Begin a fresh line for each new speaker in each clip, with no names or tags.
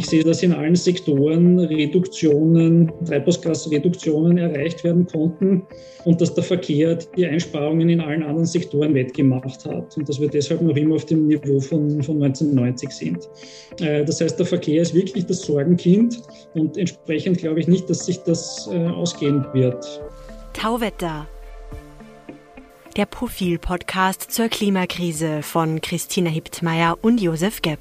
Ich sehe, dass in allen Sektoren Reduktionen, Treibhausgasreduktionen erreicht werden konnten und dass der Verkehr die Einsparungen in allen anderen Sektoren wettgemacht hat und dass wir deshalb noch immer auf dem Niveau von, von 1990 sind. Äh, das heißt, der Verkehr ist wirklich das Sorgenkind und entsprechend glaube ich nicht, dass sich das äh, ausgehen wird.
Tauwetter. Der Profil-Podcast zur Klimakrise von Christina Hiptmeier und Josef Gepp.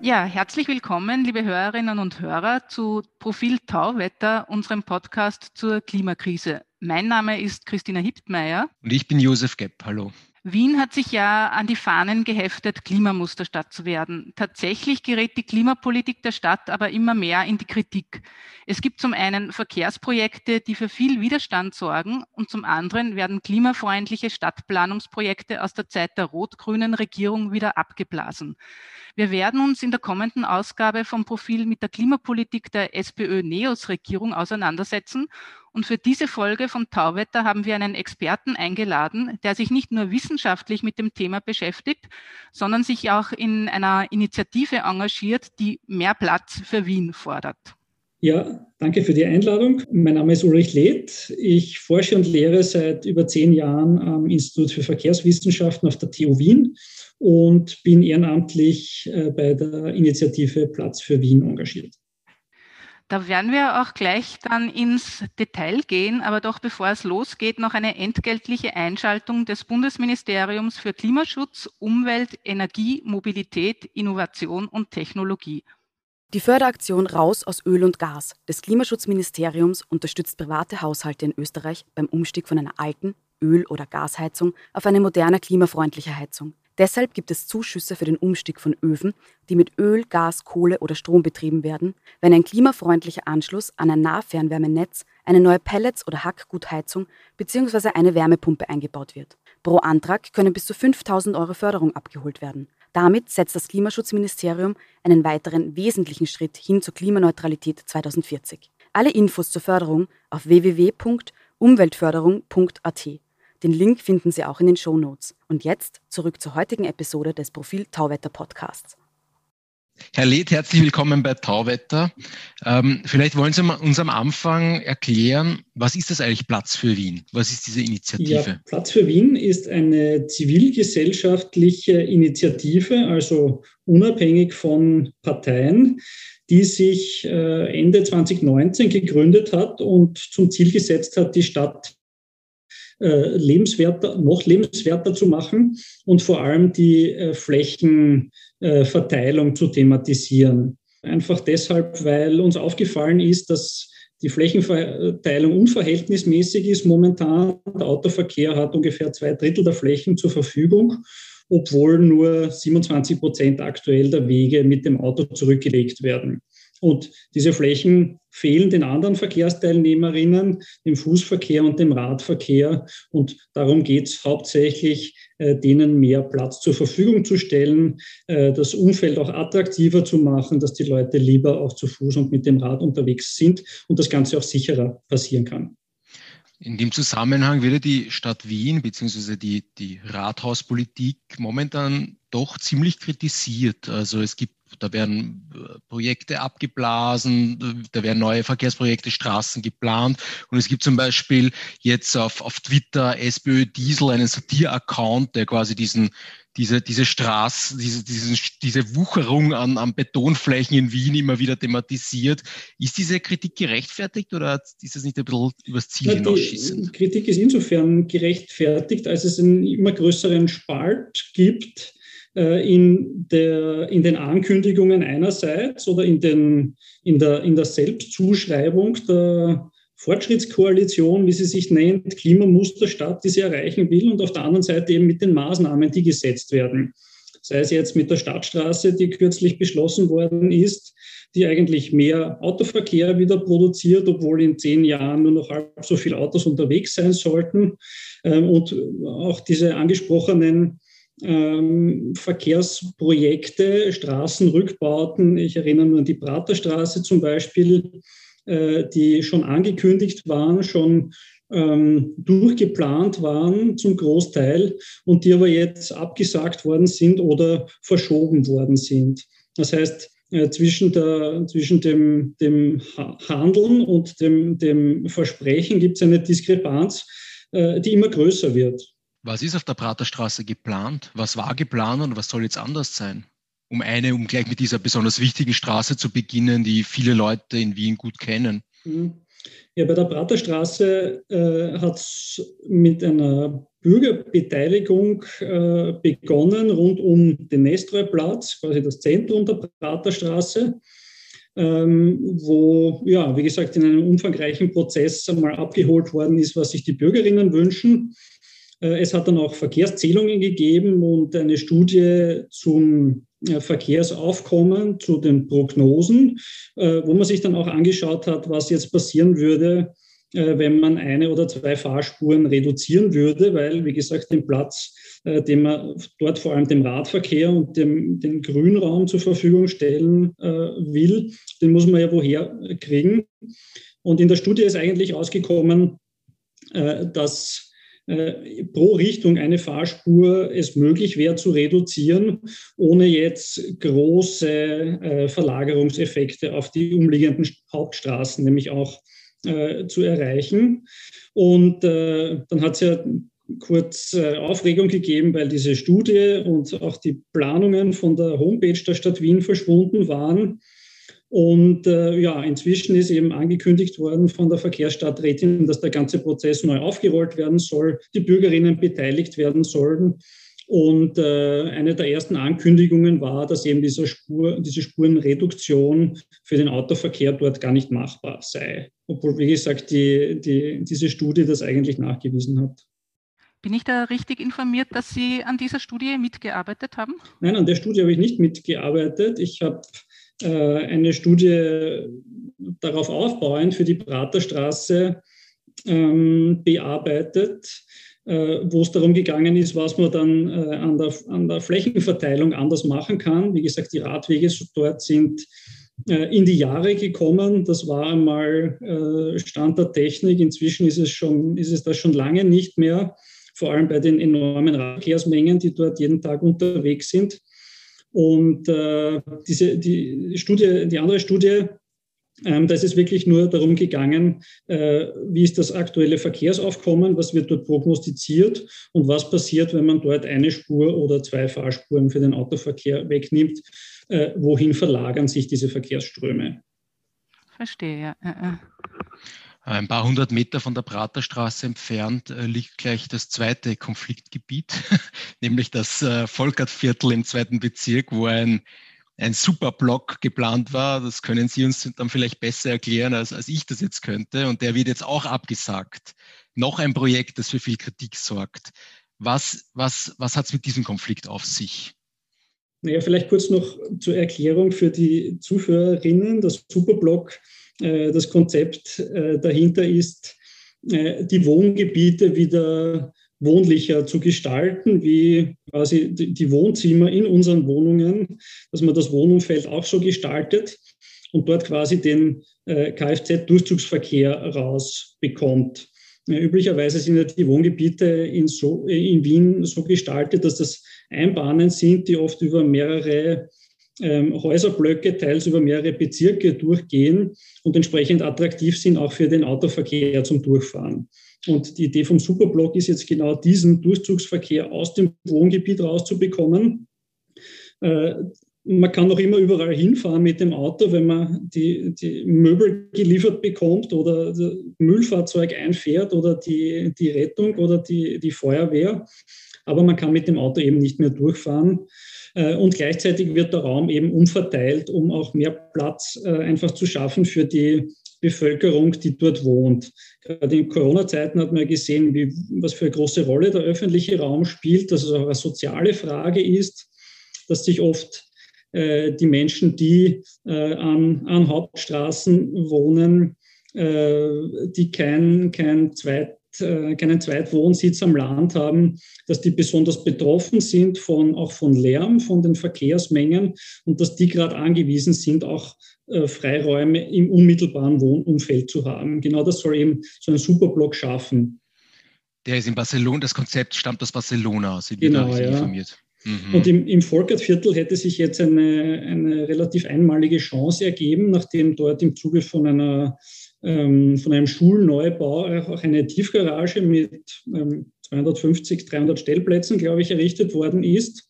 Ja, herzlich willkommen, liebe Hörerinnen und Hörer, zu Profil Tauwetter, unserem Podcast zur Klimakrise. Mein Name ist Christina Hiptmeier.
Und ich bin Josef Gepp. Hallo.
Wien hat sich ja an die Fahnen geheftet, Klimamusterstadt zu werden. Tatsächlich gerät die Klimapolitik der Stadt aber immer mehr in die Kritik. Es gibt zum einen Verkehrsprojekte, die für viel Widerstand sorgen und zum anderen werden klimafreundliche Stadtplanungsprojekte aus der Zeit der rot-grünen Regierung wieder abgeblasen. Wir werden uns in der kommenden Ausgabe vom Profil mit der Klimapolitik der SPÖ-NEOS-Regierung auseinandersetzen und für diese Folge vom Tauwetter haben wir einen Experten eingeladen, der sich nicht nur wissenschaftlich mit dem Thema beschäftigt, sondern sich auch in einer Initiative engagiert, die mehr Platz für Wien fordert.
Ja, danke für die Einladung. Mein Name ist Ulrich Leth. Ich forsche und lehre seit über zehn Jahren am Institut für Verkehrswissenschaften auf der TU Wien und bin ehrenamtlich äh, bei der Initiative Platz für Wien engagiert.
Da werden wir auch gleich dann ins Detail gehen, aber doch bevor es losgeht, noch eine entgeltliche Einschaltung des Bundesministeriums für Klimaschutz, Umwelt, Energie, Mobilität, Innovation und Technologie.
Die Förderaktion Raus aus Öl und Gas des Klimaschutzministeriums unterstützt private Haushalte in Österreich beim Umstieg von einer alten Öl- oder Gasheizung auf eine moderne klimafreundliche Heizung. Deshalb gibt es Zuschüsse für den Umstieg von Öfen, die mit Öl, Gas, Kohle oder Strom betrieben werden, wenn ein klimafreundlicher Anschluss an ein Nahfernwärmenetz, eine neue Pellets- oder Hackgutheizung bzw. eine Wärmepumpe eingebaut wird. Pro Antrag können bis zu 5000 Euro Förderung abgeholt werden. Damit setzt das Klimaschutzministerium einen weiteren wesentlichen Schritt hin zur Klimaneutralität 2040. Alle Infos zur Förderung auf www.umweltförderung.at. Den Link finden Sie auch in den Show Notes. Und jetzt zurück zur heutigen Episode des Profil Tauwetter Podcasts.
Herr Leth, herzlich willkommen bei Tauwetter. Ähm, vielleicht wollen Sie uns am Anfang erklären, was ist das eigentlich Platz für Wien? Was ist diese Initiative?
Ja, Platz für Wien ist eine zivilgesellschaftliche Initiative, also unabhängig von Parteien, die sich äh, Ende 2019 gegründet hat und zum Ziel gesetzt hat, die Stadt äh, lebenswerter, noch lebenswerter zu machen und vor allem die äh, Flächenverteilung zu thematisieren. Einfach deshalb, weil uns aufgefallen ist, dass die Flächenverteilung unverhältnismäßig ist momentan. Der Autoverkehr hat ungefähr zwei Drittel der Flächen zur Verfügung, obwohl nur 27 Prozent aktuell der Wege mit dem Auto zurückgelegt werden. Und diese Flächen fehlen den anderen Verkehrsteilnehmerinnen, dem Fußverkehr und dem Radverkehr. Und darum geht es hauptsächlich, äh, denen mehr Platz zur Verfügung zu stellen, äh, das Umfeld auch attraktiver zu machen, dass die Leute lieber auch zu Fuß und mit dem Rad unterwegs sind und das Ganze auch sicherer passieren kann.
In dem Zusammenhang wird die Stadt Wien bzw. Die, die Rathauspolitik momentan doch ziemlich kritisiert. Also es gibt da werden äh, Projekte abgeblasen, da werden neue Verkehrsprojekte, Straßen geplant. Und es gibt zum Beispiel jetzt auf, auf Twitter SPÖ Diesel einen Satir-Account, der quasi diesen, diese, diese Straße, diese, diesen, diese Wucherung an, an Betonflächen in Wien immer wieder thematisiert. Ist diese Kritik gerechtfertigt oder ist das nicht ein bisschen übers Ziel hinausschießen?
Die Kritik ist insofern gerechtfertigt, als es einen immer größeren Spalt gibt in, der, in den Ankündigungen einerseits oder in, den, in, der, in der Selbstzuschreibung der Fortschrittskoalition, wie sie sich nennt, Klimamusterstadt, die sie erreichen will, und auf der anderen Seite eben mit den Maßnahmen, die gesetzt werden. Sei es jetzt mit der Stadtstraße, die kürzlich beschlossen worden ist, die eigentlich mehr Autoverkehr wieder produziert, obwohl in zehn Jahren nur noch halb so viele Autos unterwegs sein sollten. Ähm, und auch diese angesprochenen ähm, Verkehrsprojekte, Straßenrückbauten. Ich erinnere nur an die Praterstraße zum Beispiel, äh, die schon angekündigt waren, schon ähm, durchgeplant waren zum Großteil und die aber jetzt abgesagt worden sind oder verschoben worden sind. Das heißt, äh, zwischen, der, zwischen dem, dem Handeln und dem, dem Versprechen gibt es eine Diskrepanz, äh, die immer größer wird.
Was ist auf der Praterstraße geplant? Was war geplant und was soll jetzt anders sein? Um eine, um gleich mit dieser besonders wichtigen Straße zu beginnen, die viele Leute in Wien gut kennen. Mhm.
Ja, bei der Praterstraße äh, hat es mit einer Bürgerbeteiligung äh, begonnen rund um den Nestroy-Platz, quasi das Zentrum der Praterstraße, ähm, wo, ja, wie gesagt, in einem umfangreichen Prozess einmal abgeholt worden ist, was sich die Bürgerinnen wünschen. Äh, es hat dann auch Verkehrszählungen gegeben und eine Studie zum äh, Verkehrsaufkommen, zu den Prognosen, äh, wo man sich dann auch angeschaut hat, was jetzt passieren würde, wenn man eine oder zwei Fahrspuren reduzieren würde, weil, wie gesagt, den Platz, den man dort vor allem dem Radverkehr und dem, den Grünraum zur Verfügung stellen will, den muss man ja woher kriegen. Und in der Studie ist eigentlich ausgekommen, dass äh, pro Richtung eine Fahrspur es möglich wäre zu reduzieren, ohne jetzt große äh, Verlagerungseffekte auf die umliegenden Hauptstraßen nämlich auch äh, zu erreichen. Und dann hat es ja kurz Aufregung gegeben, weil diese Studie und auch die Planungen von der Homepage der Stadt Wien verschwunden waren. Und äh, ja, inzwischen ist eben angekündigt worden von der Verkehrsstadträtin, dass der ganze Prozess neu aufgerollt werden soll, die Bürgerinnen beteiligt werden sollen. Und äh, eine der ersten Ankündigungen war, dass eben diese, Spur, diese Spurenreduktion für den Autoverkehr dort gar nicht machbar sei. Obwohl, wie gesagt, die, die, diese Studie das eigentlich nachgewiesen hat.
Bin ich da richtig informiert, dass Sie an dieser Studie mitgearbeitet haben?
Nein, an der Studie habe ich nicht mitgearbeitet. Ich habe eine Studie darauf aufbauend für die Praterstraße ähm, bearbeitet, äh, wo es darum gegangen ist, was man dann äh, an, der, an der Flächenverteilung anders machen kann. Wie gesagt, die Radwege dort sind in die Jahre gekommen. Das war einmal Stand der Technik. Inzwischen ist es, schon, ist es das schon lange nicht mehr, vor allem bei den enormen Radverkehrsmengen, die dort jeden Tag unterwegs sind. Und äh, diese, die Studie, die andere Studie, ähm, da ist es wirklich nur darum gegangen, äh, wie ist das aktuelle Verkehrsaufkommen, was wird dort prognostiziert und was passiert, wenn man dort eine Spur oder zwei Fahrspuren für den Autoverkehr wegnimmt. Äh, wohin verlagern sich diese Verkehrsströme?
Verstehe, ja.
Ein paar hundert Meter von der Praterstraße entfernt äh, liegt gleich das zweite Konfliktgebiet, nämlich das äh, Volkertviertel im zweiten Bezirk, wo ein, ein Superblock geplant war. Das können Sie uns dann vielleicht besser erklären, als, als ich das jetzt könnte. Und der wird jetzt auch abgesagt. Noch ein Projekt, das für viel Kritik sorgt. Was, was, was hat es mit diesem Konflikt auf sich?
Naja, vielleicht kurz noch zur Erklärung für die Zuhörerinnen. Das Superblock das Konzept äh, dahinter ist, äh, die Wohngebiete wieder wohnlicher zu gestalten, wie quasi die Wohnzimmer in unseren Wohnungen, dass man das Wohnumfeld auch so gestaltet und dort quasi den Kfz-Durchzugsverkehr rausbekommt. Üblicherweise sind ja die Wohngebiete in, so, in Wien so gestaltet, dass das Einbahnen sind, die oft über mehrere ähm, Häuserblöcke teils über mehrere Bezirke durchgehen und entsprechend attraktiv sind auch für den Autoverkehr zum Durchfahren. Und die Idee vom Superblock ist jetzt genau diesen Durchzugsverkehr aus dem Wohngebiet rauszubekommen. Äh, man kann noch immer überall hinfahren mit dem Auto, wenn man die, die Möbel geliefert bekommt oder Müllfahrzeug einfährt oder die, die Rettung oder die, die Feuerwehr. Aber man kann mit dem Auto eben nicht mehr durchfahren. Äh, und gleichzeitig wird der Raum eben umverteilt, um auch mehr Platz äh, einfach zu schaffen für die Bevölkerung, die dort wohnt. Gerade in Corona-Zeiten hat man gesehen, wie, was für eine große Rolle der öffentliche Raum spielt, dass es auch eine soziale Frage ist, dass sich oft äh, die Menschen, die an, an, Hauptstraßen wohnen, die kein, kein Zweit keinen Zweitwohnsitz am Land haben, dass die besonders betroffen sind von, auch von Lärm, von den Verkehrsmengen und dass die gerade angewiesen sind, auch äh, Freiräume im unmittelbaren Wohnumfeld zu haben. Genau das soll eben so ein Superblock schaffen.
Der ist in Barcelona, das Konzept stammt aus Barcelona, sind genau, wir da ja. informiert.
Mhm. Und im, im Volkertviertel hätte sich jetzt eine, eine relativ einmalige Chance ergeben, nachdem dort im Zuge von einer ähm, von einem Schulneubau auch eine Tiefgarage mit ähm, 250, 300 Stellplätzen, glaube ich, errichtet worden ist.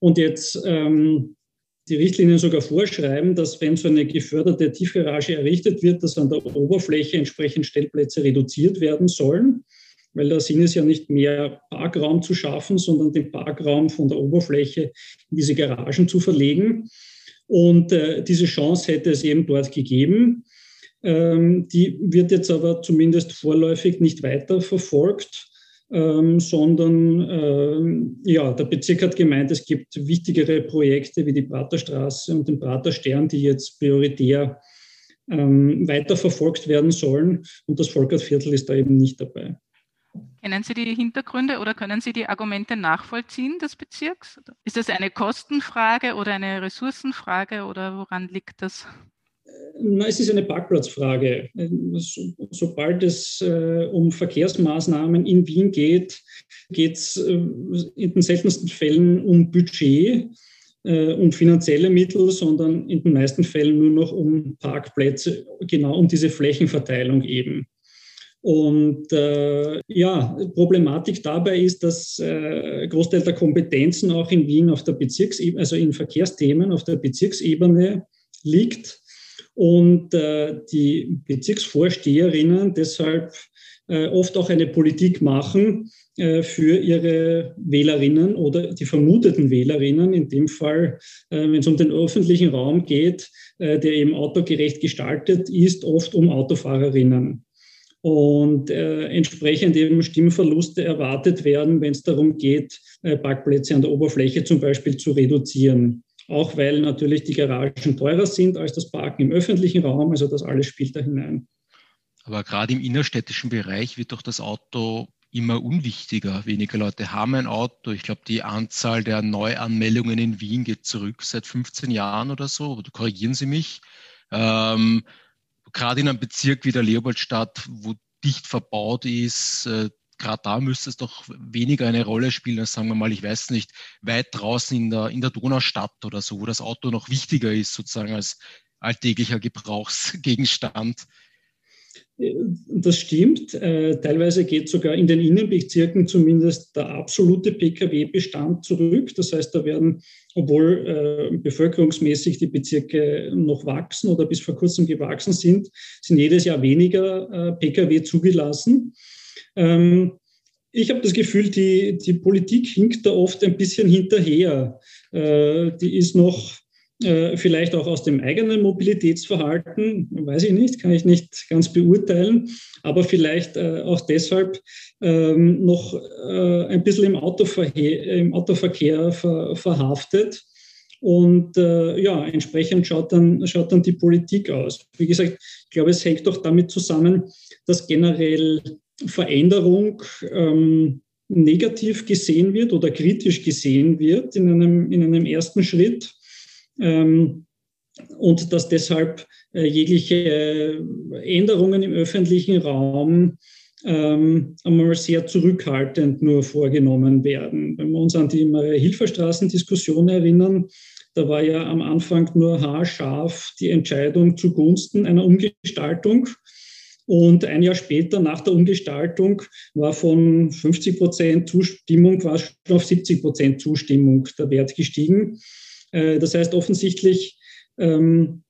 Und jetzt ähm, die Richtlinien sogar vorschreiben, dass wenn so eine geförderte Tiefgarage errichtet wird, dass an der Oberfläche entsprechend Stellplätze reduziert werden sollen weil der Sinn ist ja nicht mehr Parkraum zu schaffen, sondern den Parkraum von der Oberfläche in diese Garagen zu verlegen. Und äh, diese Chance hätte es eben dort gegeben. Ähm, die wird jetzt aber zumindest vorläufig nicht weiter verfolgt, ähm, sondern ähm, ja, der Bezirk hat gemeint, es gibt wichtigere Projekte wie die Praterstraße und den Praterstern, die jetzt prioritär ähm, weiter verfolgt werden sollen. Und das Volkertviertel ist da eben nicht dabei.
Kennen Sie die Hintergründe oder können Sie die Argumente nachvollziehen des Bezirks? Ist das eine Kostenfrage oder eine Ressourcenfrage oder woran liegt das?
Es ist eine Parkplatzfrage. So, sobald es äh, um Verkehrsmaßnahmen in Wien geht, geht es äh, in den seltensten Fällen um Budget äh, um finanzielle Mittel, sondern in den meisten Fällen nur noch um Parkplätze, genau um diese Flächenverteilung eben. Und äh, ja, Problematik dabei ist, dass äh, Großteil der Kompetenzen auch in Wien auf der Bezirksebene, also in Verkehrsthemen auf der Bezirksebene liegt und äh, die Bezirksvorsteherinnen deshalb äh, oft auch eine Politik machen äh, für ihre Wählerinnen oder die vermuteten Wählerinnen, in dem Fall, äh, wenn es um den öffentlichen Raum geht, der eben autogerecht gestaltet ist, oft um Autofahrerinnen und äh, entsprechend eben Stimmverluste erwartet werden, wenn es darum geht, äh, Parkplätze an der Oberfläche zum Beispiel zu reduzieren. Auch weil natürlich die Garagen teurer sind als das Parken im öffentlichen Raum, also das alles spielt da hinein.
Aber gerade im innerstädtischen Bereich wird doch das Auto immer unwichtiger. Weniger Leute haben ein Auto. Ich glaube, die Anzahl der Neuanmeldungen in Wien geht zurück seit 15 Jahren oder so. Korrigieren Sie mich. Ähm, gerade in einem Bezirk wie der Leopoldstadt, wo dicht verbaut ist, äh, gerade da müsste es doch weniger eine Rolle spielen als, sagen wir mal, ich weiß nicht, weit draußen in der, in der Donaustadt oder so, wo das Auto noch wichtiger ist, sozusagen als alltäglicher Gebrauchsgegenstand.
Das stimmt. Äh, teilweise geht sogar in den Innenbezirken zumindest der absolute Pkw-Bestand zurück. Das heißt, da werden, obwohl äh, bevölkerungsmäßig die Bezirke noch wachsen oder bis vor kurzem gewachsen sind, sind jedes Jahr weniger äh, Pkw zugelassen. Ähm, ich habe das Gefühl, die, die Politik hinkt da oft ein bisschen hinterher. die ist noch äh, vielleicht auch aus dem eigenen Mobilitätsverhalten, weiß ich nicht, kann ich nicht ganz beurteilen, aber vielleicht äh, auch deshalb ähm, noch äh, ein bisschen im Autoverkehr, im Autoverkehr ver, verhaftet. Und äh, ja, entsprechend schaut dann, schaut dann die Politik aus. Wie gesagt, ich glaube, es hängt doch damit zusammen, dass generell Veränderung ähm, negativ gesehen wird oder kritisch gesehen wird in einem, in einem ersten Schritt ähm, und dass deshalb äh, jegliche Änderungen im öffentlichen Raum ähm, einmal sehr zurückhaltend nur vorgenommen werden. Wenn wir uns an die Hilferstraßendiskussion erinnern, da war ja am Anfang nur haarscharf die Entscheidung zugunsten einer Umgestaltung. Und ein Jahr später, nach der Umgestaltung, war von 50 Prozent Zustimmung war schon auf 70 Prozent Zustimmung der Wert gestiegen. Äh, das heißt, offensichtlich ähm,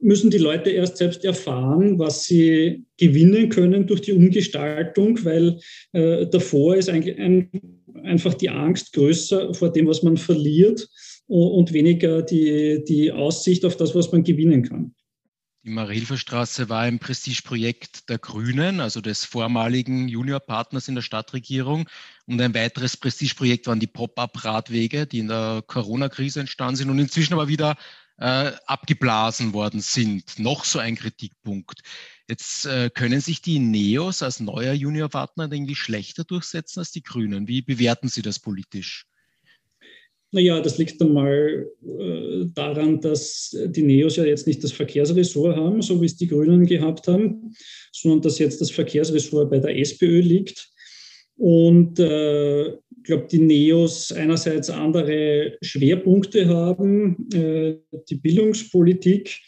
müssen die Leute erst selbst erfahren, was sie gewinnen können durch die Umgestaltung, weil äh, davor ist einfach die Angst größer vor dem, was man verliert und weniger die, die Aussicht auf das, was man gewinnen kann.
Die Marie-Hilfer-Straße war ein Prestigeprojekt der Grünen, also des vormaligen Juniorpartners in der Stadtregierung. Und ein weiteres Prestigeprojekt waren die Pop-up-Radwege, die in der Corona-Krise entstanden sind und inzwischen aber wieder äh, abgeblasen worden sind. Noch so ein Kritikpunkt. Jetzt äh, können sich die Neos als neuer Juniorpartner irgendwie schlechter durchsetzen als die Grünen. Wie bewerten Sie das politisch?
Naja, das liegt einmal äh, daran, dass die Neos ja jetzt nicht das Verkehrsressort haben, so wie es die Grünen gehabt haben, sondern dass jetzt das Verkehrsressort bei der SPÖ liegt. Und äh, ich glaube, die Neos einerseits andere Schwerpunkte haben, äh, die Bildungspolitik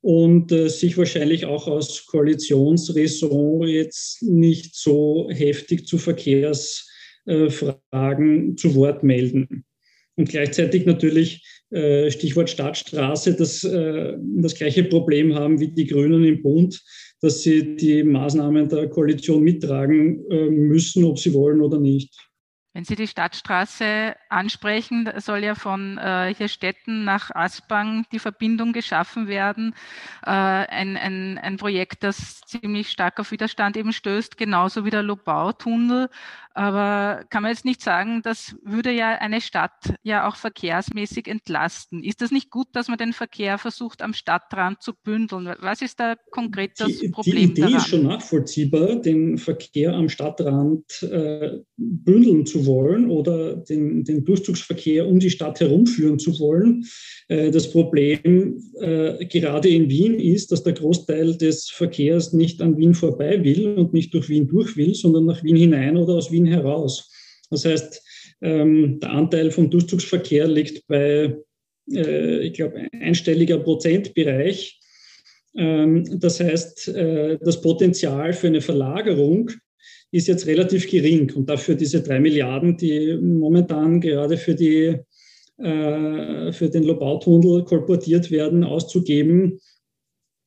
und äh, sich wahrscheinlich auch aus Koalitionsraison jetzt nicht so heftig zu Verkehrsfragen zu Wort melden. Und gleichzeitig natürlich äh, Stichwort Stadtstraße, das, äh, das gleiche Problem haben wie die Grünen im Bund, dass sie die Maßnahmen der Koalition mittragen äh, müssen, ob sie wollen oder nicht.
Wenn Sie die Stadtstraße ansprechen, soll ja von äh, hier Städten nach Aspang die Verbindung geschaffen werden. Äh, ein, ein, ein Projekt, das ziemlich stark auf Widerstand eben stößt, genauso wie der Lobau-Tunnel. Aber kann man jetzt nicht sagen, das würde ja eine Stadt ja auch verkehrsmäßig entlasten. Ist das nicht gut, dass man den Verkehr versucht, am Stadtrand zu bündeln? Was ist da konkret das
die,
Problem?
Die Idee daran? ist schon nachvollziehbar, den Verkehr am Stadtrand äh, bündeln zu wollen oder den, den Durchzugsverkehr um die Stadt herumführen zu wollen. Äh, das Problem äh, gerade in Wien ist, dass der Großteil des Verkehrs nicht an Wien vorbei will und nicht durch Wien durch will, sondern nach Wien hinein oder aus Wien Wien heraus. Das heißt, ähm, der Anteil vom Durchzugsverkehr liegt bei, äh, ich glaube, einstelliger Prozentbereich. Ähm, das heißt, äh, das Potenzial für eine Verlagerung ist jetzt relativ gering und dafür diese drei Milliarden, die momentan gerade für, die, äh, für den Lobautunnel kolportiert werden, auszugeben,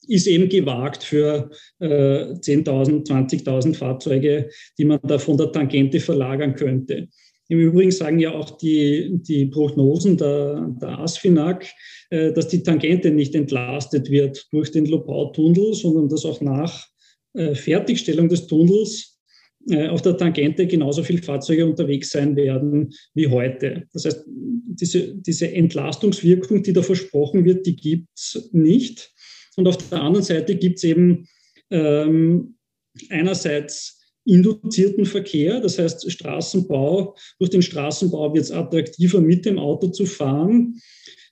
ist eben gewagt für äh, 10.000, 20.000 Fahrzeuge, die man da von der Tangente verlagern könnte. Im Übrigen sagen ja auch die, die Prognosen der, der ASFINAG, äh, dass die Tangente nicht entlastet wird durch den Lobau-Tunnel, sondern dass auch nach äh, Fertigstellung des Tunnels äh, auf der Tangente genauso viele Fahrzeuge unterwegs sein werden wie heute. Das heißt, diese, diese Entlastungswirkung, die da versprochen wird, die gibt es nicht. Und auf der anderen Seite gibt es eben ähm, einerseits induzierten Verkehr, das heißt Straßenbau. Durch den Straßenbau wird es attraktiver, mit dem Auto zu fahren.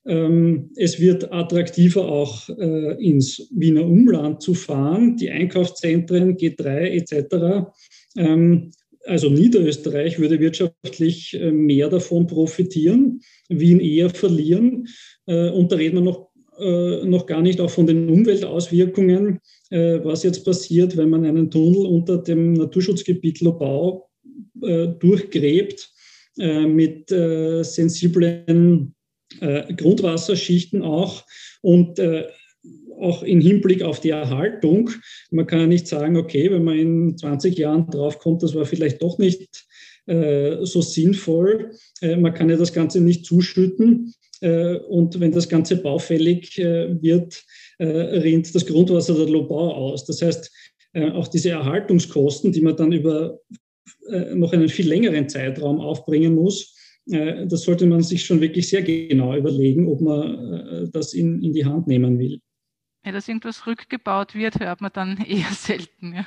Ähm, es wird attraktiver auch äh, ins Wiener Umland zu fahren, die Einkaufszentren, G3 etc. Ähm, also Niederösterreich würde wirtschaftlich äh, mehr davon profitieren, Wien eher verlieren. Äh, und da reden wir noch äh, noch gar nicht auch von den Umweltauswirkungen, äh, was jetzt passiert, wenn man einen Tunnel unter dem Naturschutzgebiet Lobau äh, durchgräbt äh, mit äh, sensiblen Grundwasserschichten auch und auch im Hinblick auf die Erhaltung. Man kann ja nicht sagen, okay, wenn man in 20 Jahren draufkommt, das war vielleicht doch nicht so sinnvoll. man kann ja das Ganze nicht zuschütten. Äh, und wenn das Ganze baufällig äh, wird, äh, rinnt das Grundwasser der Lobau aus. Das heißt, auch diese Erhaltungskosten, die man dann über noch einen viel längeren Zeitraum aufbringen muss, das sollte man sich schon wirklich sehr genau überlegen, ob man das in, in die Hand nehmen will.
Ja, dass irgendwas rückgebaut wird, hört man dann eher selten. Ja.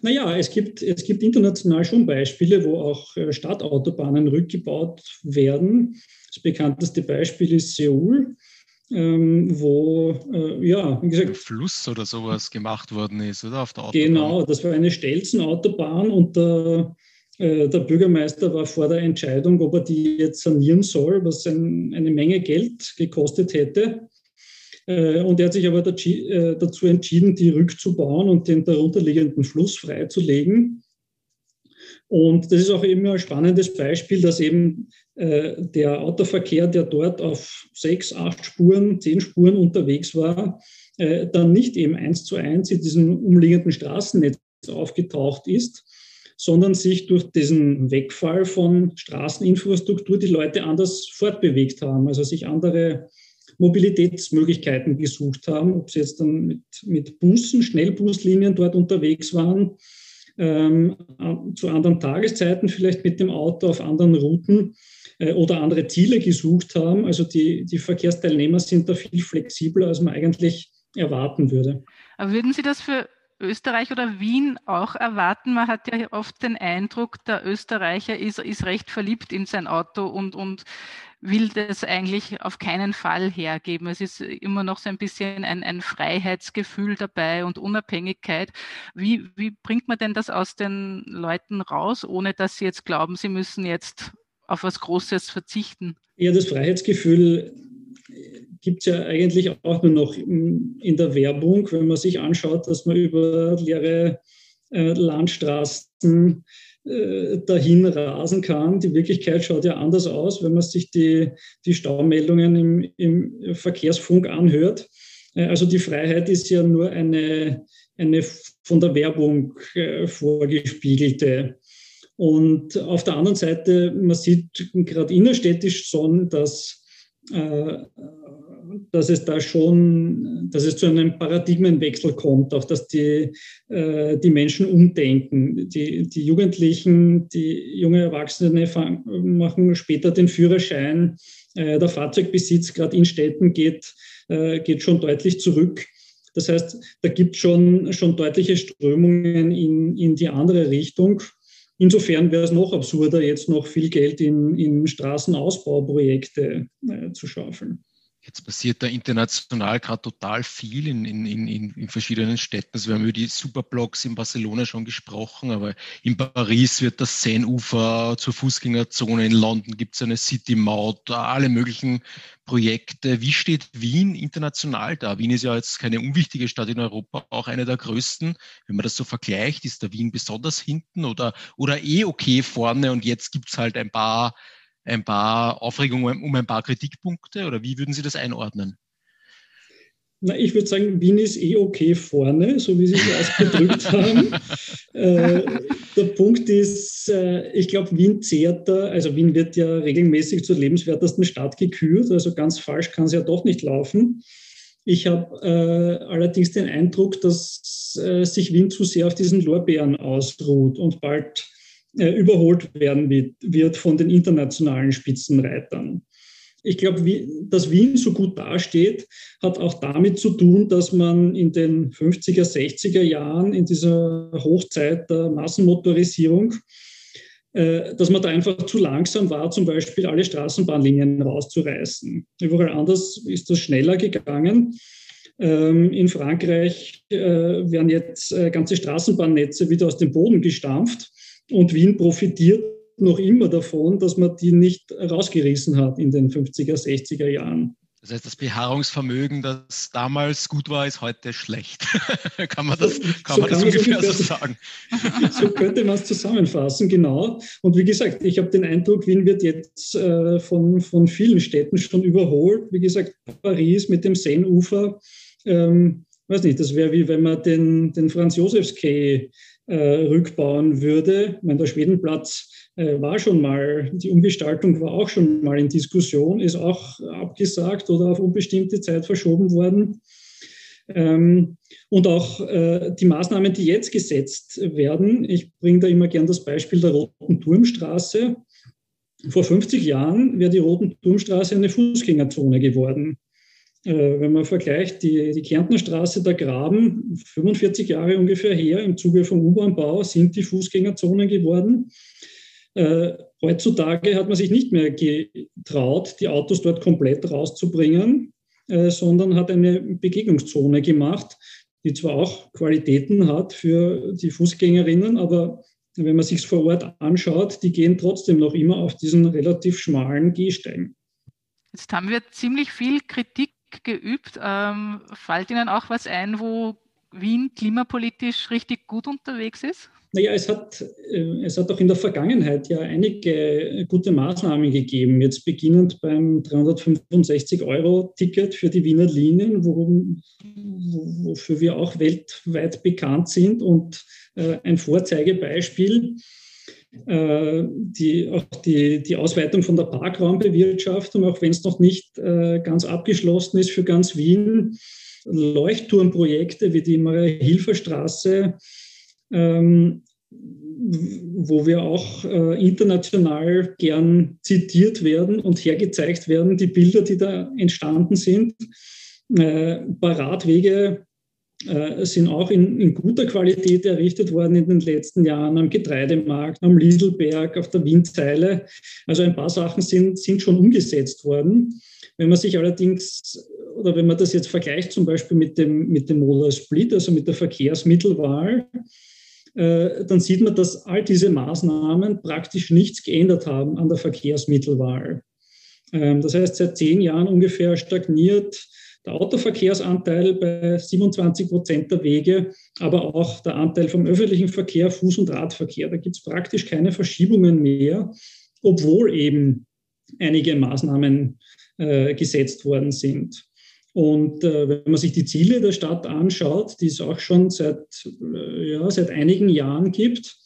Naja, es gibt, es gibt international schon Beispiele, wo auch Stadtautobahnen rückgebaut werden. Das bekannteste Beispiel ist Seoul, ähm, wo, äh, ja,
wie gesagt. Fluss oder sowas gemacht worden ist, oder? Auf der
Autobahn. Genau, das war eine Stelzenautobahn und der, äh, der Bürgermeister war vor der Entscheidung, ob er die jetzt sanieren soll, was ein, eine Menge Geld gekostet hätte. Äh, und er hat sich aber äh, dazu entschieden, die rückzubauen und den darunterliegenden Fluss freizulegen. Und das ist auch immer ein spannendes Beispiel, dass eben äh, der Autoverkehr, der dort auf sechs, acht Spuren, zehn Spuren unterwegs war, dann nicht eben eins zu eins in diesem umliegenden Straßennetz aufgetaucht ist, sondern sich durch diesen Wegfall von Straßeninfrastruktur die Leute anders fortbewegt haben, also sich andere Mobilitätsmöglichkeiten gesucht haben, ob sie jetzt dann mit, mit Bussen, Schnellbuslinien dort unterwegs waren ähm, zu anderen Tageszeiten, vielleicht mit dem Auto auf anderen Routen. äh, oder andere Ziele gesucht haben. Also die, die Verkehrsteilnehmer sind da viel flexibler, als man eigentlich erwarten würde.
Aber würden Sie das für Österreich oder Wien auch erwarten? Man hat ja oft den Eindruck, der Österreicher ist, ist recht verliebt in sein Auto und, und will das eigentlich auf keinen Fall hergeben. Es ist immer noch so ein bisschen ein, ein Freiheitsgefühl dabei und Unabhängigkeit. Wie, wie bringt man denn das aus den Leuten raus, ohne dass sie jetzt glauben, sie müssen jetzt auf was Großes verzichten?
Ja, das Freiheitsgefühl gibt es ja eigentlich auch nur noch in der Werbung, wenn man sich anschaut, dass man über leere äh, Landstraßen äh, dahin rasen kann. Die Wirklichkeit schaut ja anders aus, wenn man sich die, die Staumeldungen im, im Verkehrsfunk anhört. Äh, also die Freiheit ist ja nur eine, eine von der Werbung äh, vorgespiegelte. Und auf der anderen Seite, man sieht gerade innerstädtisch schon, dass dass es da schon, dass es zu einem Paradigmenwechsel kommt, auch dass die, äh, die Menschen umdenken. Die, die Jugendlichen, die junge Erwachsene machen später den Führerschein. Äh, der Fahrzeugbesitz gerade in Städten geht, äh, geht schon deutlich zurück. Das heißt, da gibt es schon, schon deutliche Strömungen in, in die andere Richtung. Insofern wäre es noch absurder, jetzt noch viel Geld in, in Straßenausbauprojekte äh, zu schaufeln.
Jetzt passiert da international gerade total viel in, in, in, in verschiedenen Städten. Also wir haben über die Superblocks in Barcelona schon gesprochen, aber in Paris wird das Seineufer zur Fußgängerzone, in London gibt es eine City-Maut, alle möglichen Projekte. Wie steht Wien international da? Wien ist ja jetzt keine unwichtige Stadt in Europa, auch eine der größten. Wenn man das so vergleicht, ist da Wien besonders hinten oder, oder eh okay vorne und jetzt gibt es halt ein paar ein paar Aufregungen um ein paar Kritikpunkte oder wie würden Sie das einordnen?
Na, ich würde sagen, Wien ist eh okay vorne, so wie Sie es ausgedrückt haben. Äh, der Punkt ist, äh, ich glaube, Wien zehrt da, also Wien wird ja regelmäßig zur lebenswertesten Stadt gekürt, also ganz falsch kann es ja doch nicht laufen. Ich habe äh, allerdings den Eindruck, dass äh, sich Wien zu sehr auf diesen Lorbeeren ausruht und bald überholt werden wird von den internationalen Spitzenreitern. Ich glaube, dass Wien so gut dasteht, hat auch damit zu tun, dass man in den 50er, 60er Jahren, in dieser Hochzeit der Massenmotorisierung, äh, dass man da einfach zu langsam war, zum Beispiel alle Straßenbahnlinien rauszureißen. Überall anders ist das schneller gegangen. Ähm, in Frankreich äh, werden jetzt ganze Straßenbahnnetze wieder aus dem Boden gestampft und Wien profitiert noch immer davon, dass man die nicht rausgerissen hat in den 50er, 60er Jahren.
Das heißt, das Beharrungsvermögen, das damals gut war, ist heute schlecht. kann man das, kann so man das ungefähr so sagen?
so könnte man es zusammenfassen, genau. Und wie gesagt, ich habe den Eindruck, Wien wird jetzt äh, von, von vielen Städten schon überholt. Wie gesagt, Paris mit dem Seineufer. Ähm, weiß nicht, das wäre wie wenn man den, den Franz-Josefs-Quai äh, rückbauen würde. Ich meine, der Schwedenplatz äh, war schon mal, die Umgestaltung war auch schon mal in Diskussion, ist auch abgesagt oder auf unbestimmte Zeit verschoben worden. Ähm, und auch äh, die Maßnahmen, die jetzt gesetzt werden, ich bringe da immer gern das Beispiel der Roten Turmstraße. Vor 50 Jahren wäre die Roten Turmstraße eine Fußgängerzone geworden. Äh, wenn man vergleicht, die, die Kärntner Straße, der Graben, 45 Jahre ungefähr her, im Zuge vom U-Bahn-Bau sind die Fußgängerzonen geworden. Äh, heutzutage hat man sich nicht mehr getraut, die Autos dort komplett rauszubringen, äh, sondern hat eine Begegnungszone gemacht, die zwar auch Qualitäten hat für die Fußgängerinnen, aber wenn man sich vor Ort anschaut, die gehen trotzdem noch immer auf diesen relativ schmalen Gehsteigen.
Jetzt haben wir ziemlich viel Kritik geübt. Ähm, fällt Ihnen auch was ein, wo Wien klimapolitisch richtig gut unterwegs ist?
Naja, es hat, äh, es hat auch in der Vergangenheit ja einige gute Maßnahmen gegeben. Jetzt beginnend beim 365-Euro-Ticket für die Wiener Linien, worum, wofür wir auch weltweit bekannt sind und äh, ein Vorzeigebeispiel äh, die, auch die, die Ausweitung von der Parkraumbewirtschaftung, auch wenn es noch nicht äh, ganz abgeschlossen ist für ganz Wien, Leuchtturmprojekte wie die Maria-Hilfer-Straße, ähm, wo wir auch äh, international gern zitiert werden und hergezeigt werden, die Bilder, die da entstanden sind. Äh, Paradwege äh, sind auch in, in, guter Qualität errichtet worden in den letzten Jahren am Getreidemarkt, am Lieselberg, auf der Windzeile. Also ein paar Sachen sind, sind schon umgesetzt worden. Wenn man sich allerdings, oder wenn man das jetzt vergleicht zum Beispiel mit dem, mit dem Modal Split, also mit der Verkehrsmittelwahl, äh, dann sieht man, dass all diese Maßnahmen praktisch nichts geändert haben an der Verkehrsmittelwahl. Ähm, das heißt, seit zehn Jahren ungefähr stagniert der Autoverkehrsanteil bei 27 Prozent der Wege, aber auch der Anteil vom öffentlichen Verkehr, Fuß- und Radverkehr. Da gibt es praktisch keine Verschiebungen mehr, obwohl eben einige Maßnahmen äh, gesetzt worden sind. Und äh, wenn man sich die Ziele der Stadt anschaut, die es auch schon seit, äh, ja, seit einigen Jahren gibt,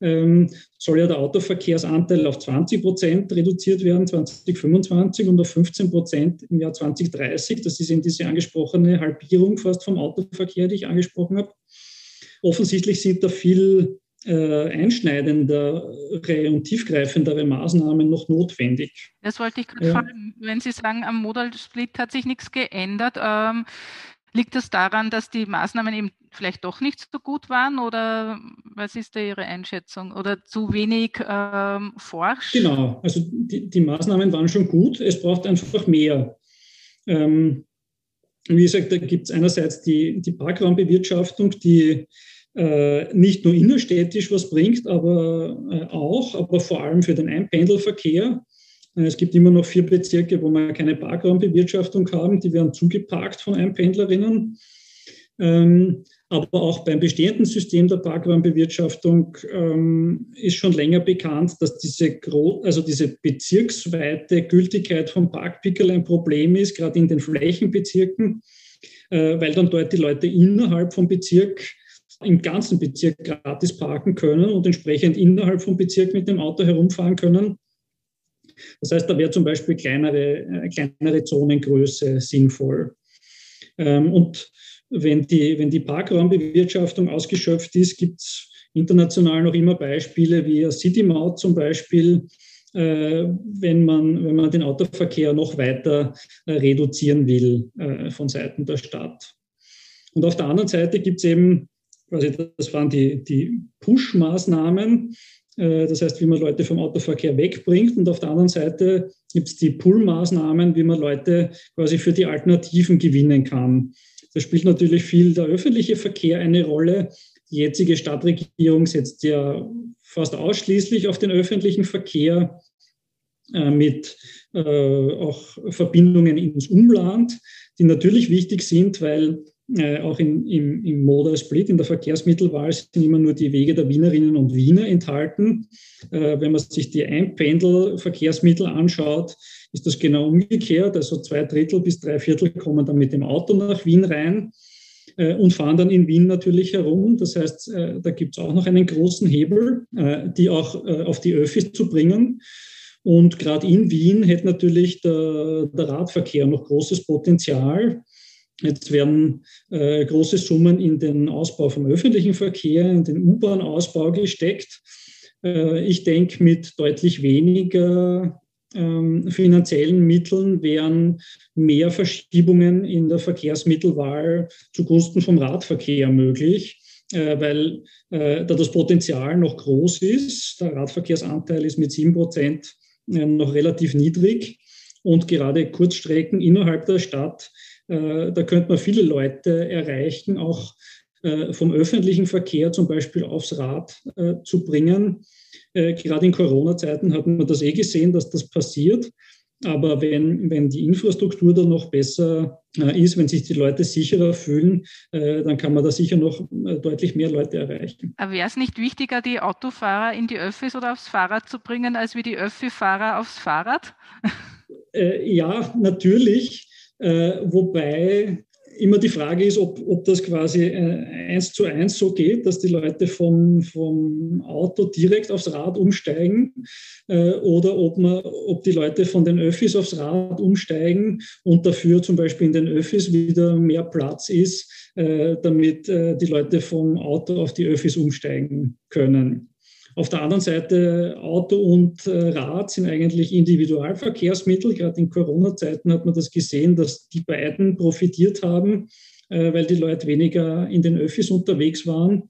ähm, soll ja der Autoverkehrsanteil auf 20 Prozent reduziert werden 2025 und auf 15 Prozent im Jahr 2030. Das ist eben diese angesprochene Halbierung fast vom Autoverkehr, die ich angesprochen habe. Offensichtlich sind da viel äh, einschneidendere und tiefgreifendere Maßnahmen noch notwendig.
Das wollte ich gerade ja. fragen. Wenn Sie sagen, am Modal Split hat sich nichts geändert, ähm, liegt das daran, dass die Maßnahmen eben vielleicht doch nicht so gut waren oder was ist da Ihre Einschätzung? Oder zu wenig ähm, forscht?
Genau, also die, die, Maßnahmen waren schon gut, es braucht einfach mehr. Ähm, wie gesagt, da gibt es einerseits die, die Parkraumbewirtschaftung, die äh, nicht nur innerstädtisch was bringt, aber äh, auch, aber vor allem für den Einpendelverkehr. Äh, es gibt immer noch vier Bezirke, wo wir keine Parkraumbewirtschaftung haben. Die werden zugeparkt von Einpendlerinnen. Ähm, aber auch beim bestehenden System der Parkraumbewirtschaftung ähm, ist schon länger bekannt, dass diese, also diese bezirksweite Gültigkeit von Parkpickel ein Problem ist, gerade in den Flächenbezirken, weil dann dort die Leute innerhalb vom Bezirk im ganzen Bezirk gratis parken können und entsprechend innerhalb vom Bezirk mit dem Auto herumfahren können. Das heißt, da wäre zum Beispiel kleinere, äh, kleinere Zonengröße sinnvoll. Ähm, und wenn die, wenn die Parkraumbewirtschaftung ausgeschöpft ist, gibt es international noch immer Beispiele wie City Maut zum Beispiel, äh, wenn, man, wenn man den Autoverkehr noch weiter äh, reduzieren will von Seiten der Stadt. Und auf der anderen Seite gibt es eben quasi, das waren die, die Push-Maßnahmen, äh, das heißt, wie man Leute vom Autoverkehr wegbringt. Und auf der anderen Seite gibt es die Pull-Maßnahmen, wie man Leute quasi für die Alternativen gewinnen kann. Da spielt natürlich viel der öffentliche Verkehr eine Rolle. Die jetzige Stadtregierung setzt ja fast ausschließlich auf den öffentlichen Verkehr äh, mit äh, auch Verbindungen ins Umland, die natürlich wichtig sind, weil äh, auch in, im, im Modal Split, in der Verkehrsmittelwahl, sind immer nur die Wege der Wienerinnen und Wiener enthalten. Äh, wenn man sich die Einpendelverkehrsmittel anschaut, ist das genau umgekehrt. Also zwei Drittel bis drei Viertel kommen dann mit dem Auto nach Wien rein äh, und fahren dann in Wien natürlich herum. Das heißt, äh, da gibt es auch noch einen großen Hebel, äh, die auch äh, auf die Öffis zu bringen. Und gerade in Wien hätte natürlich der, der Radverkehr noch großes Potenzial Jetzt werden äh, große Summen in den Ausbau vom öffentlichen Verkehr, in den U-Bahn-Ausbau gesteckt. Äh, ich denke, mit deutlich weniger ähm, finanziellen Mitteln wären mehr Verschiebungen in der Verkehrsmittelwahl zugunsten vom Radverkehr möglich, äh, weil äh, da das Potenzial noch groß ist. Der Radverkehrsanteil ist mit sieben Prozent äh, noch relativ niedrig und gerade Kurzstrecken innerhalb der Stadt äh, da könnte man viele Leute erreichen, auch äh, vom öffentlichen Verkehr zum Beispiel aufs Rad äh, zu bringen. Gerade in Corona-Zeiten hat man das eh gesehen, dass das passiert. Aber wenn, wenn die Infrastruktur dann noch besser ist, wenn sich die Leute sicherer fühlen, dann kann man da sicher noch deutlich mehr Leute erreichen.
Aber wäre es nicht wichtiger, die Autofahrer in die Öffis oder aufs Fahrrad zu bringen, als wie die Öffi-Fahrer aufs Fahrrad?
ja, natürlich. Äh, wobei immer die Frage ist, ob, ob das quasi äh, eins zu eins so geht, dass die Leute vom, vom Auto direkt aufs Rad umsteigen äh, oder ob, man, ob die Leute von den Öffis aufs Rad umsteigen und dafür zum Beispiel in den Öffis wieder mehr Platz ist, äh, damit äh, die Leute vom Auto auf die Öffis umsteigen können. Auf der anderen Seite, Auto und äh, Rad sind eigentlich Individualverkehrsmittel. Gerade in Corona-Zeiten hat man das gesehen, dass die beiden profitiert haben, äh, weil die Leute weniger in den Öffis unterwegs waren.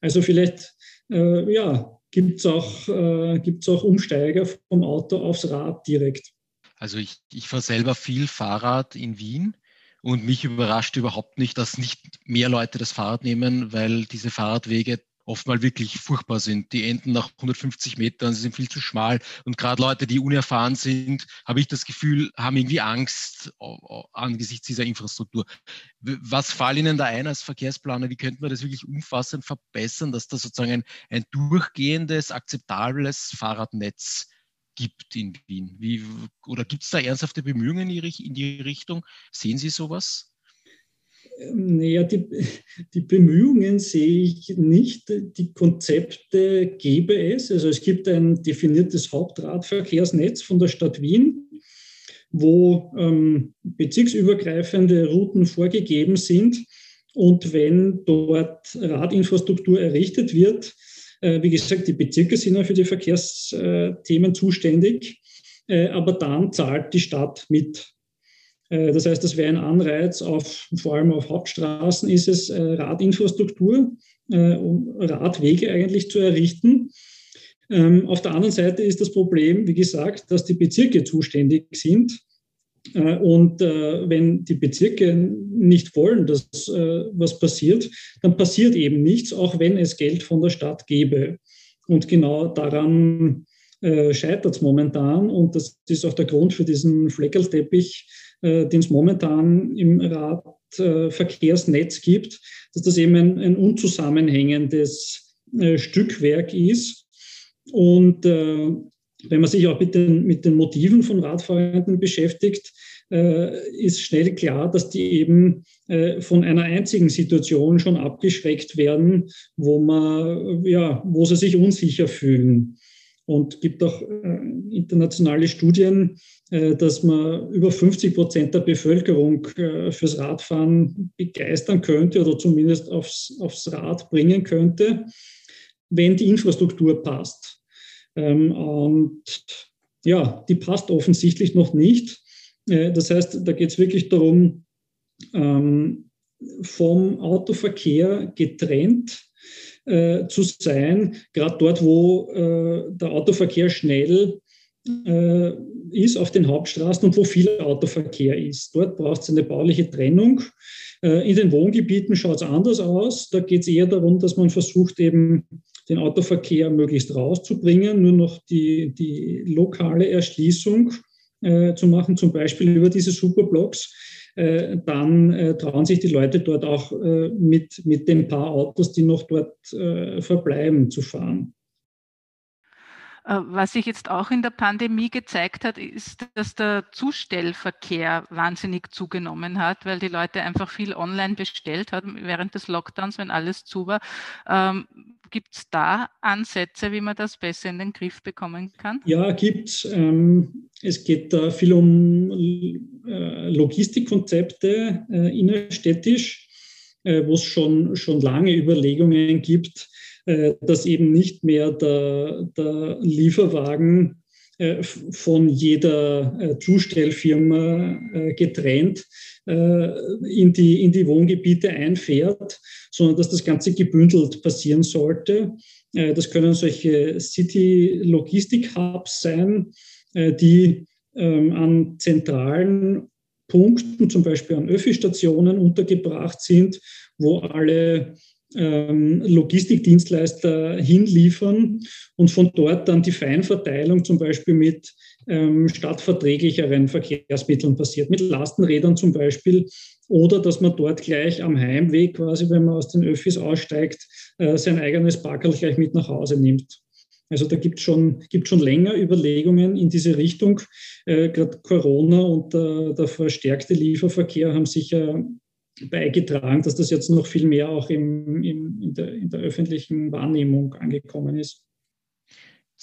Also vielleicht, äh, ja, gibt es auch, gibt's auch Umsteiger vom Auto aufs Rad direkt.
Also ich, ich fahre selber viel Fahrrad in Wien und mich überrascht überhaupt nicht, dass nicht mehr Leute das Fahrrad nehmen, weil diese Fahrradwege oft mal wirklich furchtbar sind. Die enden nach 150 Metern, sie sind viel zu schmal. Und gerade Leute, die unerfahren sind, habe ich das Gefühl, haben irgendwie Angst angesichts dieser Infrastruktur. Was fällt Ihnen da ein als Verkehrsplaner? Wie könnte man das wirklich umfassend verbessern, dass da sozusagen ein, ein durchgehendes, akzeptables Fahrradnetz gibt in Wien? Wie, oder gibt es da ernsthafte Bemühungen in die Richtung? Sehen Sie sowas?
Naja, die, die Bemühungen sehe ich nicht. Die Konzepte gäbe es. Also es gibt ein definiertes Hauptradverkehrsnetz von der Stadt Wien, wo ähm, bezirksübergreifende Routen vorgegeben sind. Und wenn dort Radinfrastruktur errichtet wird, äh, wie gesagt, die Bezirke sind ja für die Verkehrsthemen zuständig, äh, aber dann zahlt die Stadt mit. Äh, das heißt, das wäre ein Anreiz, auf, vor allem auf Hauptstraßen ist es, äh, Radinfrastruktur, äh, Radwege eigentlich zu errichten. Ähm, auf der anderen Seite ist das Problem, wie gesagt, dass die Bezirke zuständig sind. Und wenn die Bezirke nicht wollen, dass was passiert, dann passiert eben nichts, auch wenn es Geld von der Stadt gäbe. Und genau daran scheitert es momentan. Und das ist auch der Grund für diesen Fleckerlteppich, äh, den es momentan im Radverkehrsnetz gibt, dass das eben ein, ein unzusammenhängendes äh, Stückwerk ist. Und äh, wenn man sich auch mit den, mit den Motiven von Radfahrenden beschäftigt, ist schnell klar, dass die eben von einer einzigen Situation schon abgeschreckt werden, wo man, ja, wo sie sich unsicher fühlen. Und gibt auch äh, internationale Studien, äh, dass man über 50 Prozent der Bevölkerung äh, fürs Radfahren begeistern könnte oder zumindest aufs, aufs Rad bringen könnte, wenn die Infrastruktur passt. Ähm, und ja, die passt offensichtlich noch nicht. Das heißt, da geht es wirklich darum, ähm, vom Autoverkehr getrennt äh, zu sein, gerade dort, wo äh, der Autoverkehr schnell äh, ist auf den Hauptstraßen und wo viel Autoverkehr ist. Dort braucht es eine bauliche Trennung. Äh, in den Wohngebieten schaut es anders aus. Da geht es eher darum, dass man versucht, eben den Autoverkehr möglichst rauszubringen, nur noch die, die lokale Erschließung äh, zu machen, zum Beispiel über diese Superblocks äh, dann äh, trauen sich die Leute dort auch äh, mit, mit den paar Autos, die noch dort verbleiben, zu fahren.
Was sich jetzt auch in der Pandemie gezeigt hat, ist, dass der Zustellverkehr wahnsinnig zugenommen hat, weil die Leute einfach viel online bestellt haben während des Lockdowns, wenn alles zu war. Ähm, Gibt es da Ansätze, wie man das besser in den Griff bekommen kann?
Ja, gibt es. Ähm, es geht da viel um äh, Logistikkonzepte äh, innerstädtisch, äh, wo es schon, schon lange Überlegungen gibt, äh, dass eben nicht mehr der, der Lieferwagen äh, von jeder äh, Zustellfirma getrennt in die, in die Wohngebiete einfährt, sondern dass das Ganze gebündelt passieren sollte. Das können solche City-Logistik-Hubs sein, die ähm, an zentralen Punkten, zum Beispiel an Öffi-Stationen untergebracht sind, wo alle Logistikdienstleister hinliefern und von dort dann die Feinverteilung zum Beispiel mit ähm, stadtverträglicheren Verkehrsmitteln passiert, mit Lastenrädern zum Beispiel, oder dass man dort gleich am Heimweg, quasi wenn man aus den Öffis aussteigt, äh, sein eigenes Parkerl gleich mit nach Hause nimmt. Also da gibt es schon, gibt schon länger Überlegungen in diese Richtung. Äh, Gerade Corona und äh, der verstärkte Lieferverkehr haben sicher beigetragen, dass das jetzt noch viel mehr auch im, im, in, der, in der öffentlichen Wahrnehmung angekommen ist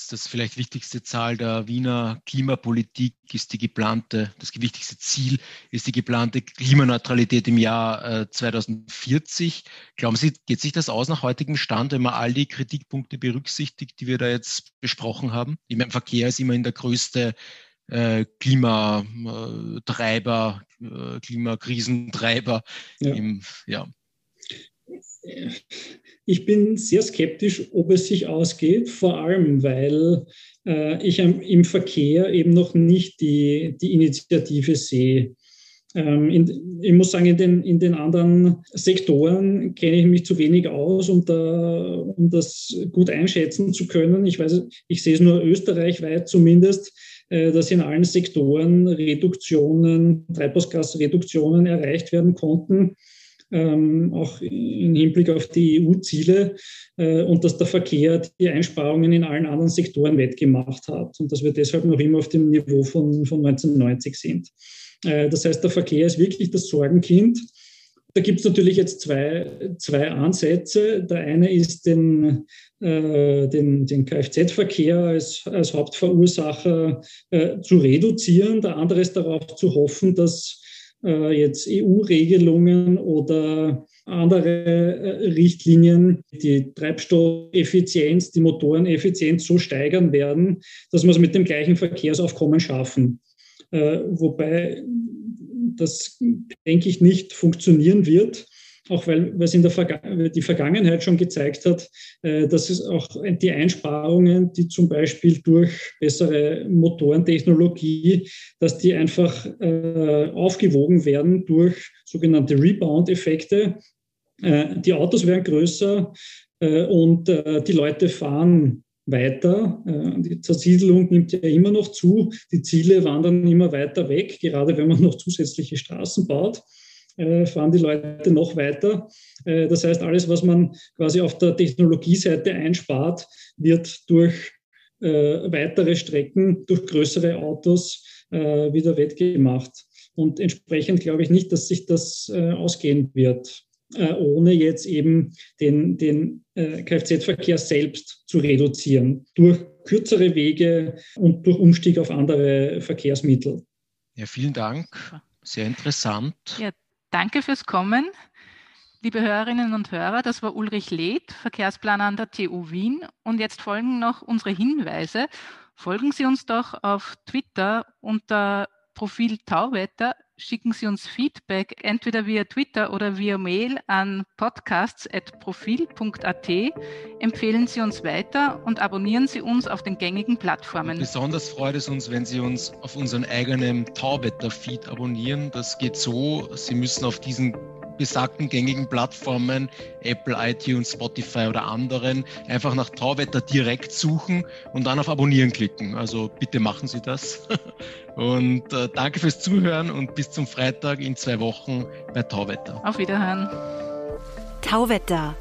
das vielleicht wichtigste Zahl der Wiener Klimapolitik ist die geplante, das wichtigste Ziel ist die geplante Klimaneutralität im Jahr 2040. Äh, Glauben Sie, geht sich das aus nach heutigem Stand, wenn man all die Kritikpunkte berücksichtigt, die wir da jetzt besprochen haben? Ich meine, Verkehr ist immerhin der größte äh, Klimatreiber, äh, Klimakrisentreiber.
Ja. Im, ja. Ich bin sehr skeptisch, ob es sich ausgeht, vor allem weil äh, ich im Verkehr eben noch nicht die, die Initiative sehe. Ähm, in, ich muss sagen, in den, in den anderen Sektoren kenne ich mich zu wenig aus, um, da, um das gut einschätzen zu können. Ich weiß, ich sehe es nur österreichweit zumindest, äh, dass in allen Sektoren Reduktionen, Treibhausgasreduktionen erreicht werden konnten ähm, auch im Hinblick auf die EU-Ziele äh, und dass der Verkehr die Einsparungen in allen anderen Sektoren wettgemacht hat und dass wir deshalb noch immer auf dem Niveau von, von 1990 sind. Äh, das heißt, der Verkehr ist wirklich das Sorgenkind. Da gibt es natürlich jetzt zwei, zwei Ansätze. Der eine ist, den, äh, den, den Kfz-Verkehr als, als Hauptverursacher äh, zu reduzieren. Der andere ist darauf zu hoffen, dass äh, jetzt EU-Regelungen oder andere äh, Richtlinien die Treibstoffeffizienz, die Motoreneffizienz so steigern werden, dass wir es mit dem gleichen Verkehrsaufkommen schaffen. Äh, wobei das, denke ich, nicht funktionieren wird auch weil, es in der Verga die Vergangenheit schon gezeigt hat, äh, dass es auch die Einsparungen, die zum Beispiel durch bessere Motorentechnologie, dass die einfach äh, aufgewogen werden durch sogenannte Rebound-Effekte. Äh, die Autos werden größer äh, und äh, die Leute fahren weiter. Äh, die Zersiedelung nimmt ja immer noch zu. Die Ziele wandern immer weiter weg, gerade wenn man noch zusätzliche Straßen baut. Äh, fahren die Leute noch weiter. Äh, das heißt, alles, was man quasi auf der Technologieseite einspart, wird durch weitere Strecken, durch größere Autos wieder wettgemacht. Und entsprechend glaube ich nicht, dass sich das ausgehen wird, ohne jetzt eben den, den Kfz-Verkehr selbst zu reduzieren, durch kürzere Wege und durch Umstieg auf andere Verkehrsmittel.
Ja, vielen Dank. Sehr interessant.
Ja, Danke fürs Kommen. Liebe Hörerinnen und Hörer, das war Ulrich Leth, Verkehrsplaner an der TU Wien. Und jetzt folgen noch unsere Hinweise. Folgen Sie uns doch auf Twitter unter Profil Tauwetter schicken Sie uns Feedback entweder via Twitter oder via Mail an podcasts.profil.at. Empfehlen Sie uns weiter und abonnieren Sie uns auf den gängigen Plattformen.
Besonders freut es uns, wenn Sie uns auf unserem eigenen Tauwetter-Feed abonnieren. Das geht so, Sie müssen auf diesen besagten gängigen Plattformen, Apple, iTunes, Spotify oder anderen, einfach nach Tauwetter direkt suchen und dann auf Abonnieren klicken. Also bitte machen Sie das. Und äh, danke fürs Zuhören und bis zum Freitag in zwei Wochen bei Tauwetter.
Auf Wiederhören.
Tauwetter.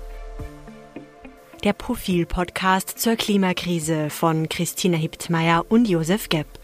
Der Profil-Podcast zur Klimakrise von Christina Hiptmeier und Josef Gepp.